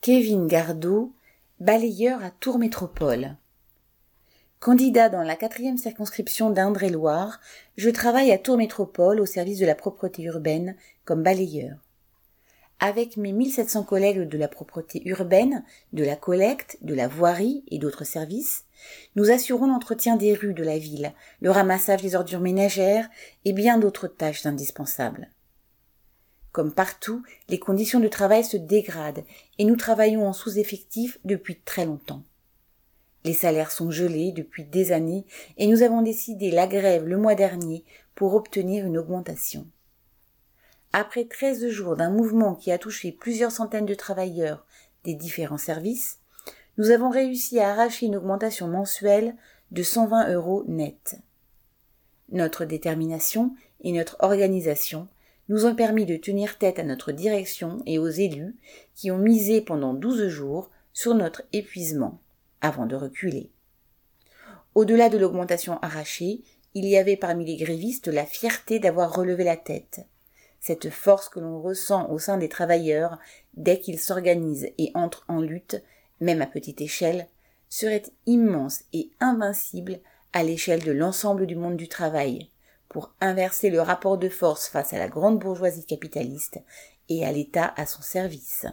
Kevin Gardot, balayeur à Tours Métropole. Candidat dans la quatrième circonscription d'Indre-et-Loire, je travaille à Tours Métropole au service de la propreté urbaine comme balayeur. Avec mes 1700 collègues de la propreté urbaine, de la collecte, de la voirie et d'autres services, nous assurons l'entretien des rues de la ville, le ramassage des ordures ménagères et bien d'autres tâches indispensables. Comme partout, les conditions de travail se dégradent et nous travaillons en sous-effectif depuis très longtemps. Les salaires sont gelés depuis des années et nous avons décidé la grève le mois dernier pour obtenir une augmentation. Après treize jours d'un mouvement qui a touché plusieurs centaines de travailleurs des différents services, nous avons réussi à arracher une augmentation mensuelle de 120 euros net. Notre détermination et notre organisation nous ont permis de tenir tête à notre direction et aux élus qui ont misé pendant douze jours sur notre épuisement avant de reculer. Au-delà de l'augmentation arrachée, il y avait parmi les grévistes la fierté d'avoir relevé la tête, cette force que l'on ressent au sein des travailleurs dès qu'ils s'organisent et entrent en lutte, même à petite échelle, serait immense et invincible à l'échelle de l'ensemble du monde du travail, pour inverser le rapport de force face à la grande bourgeoisie capitaliste et à l'État à son service.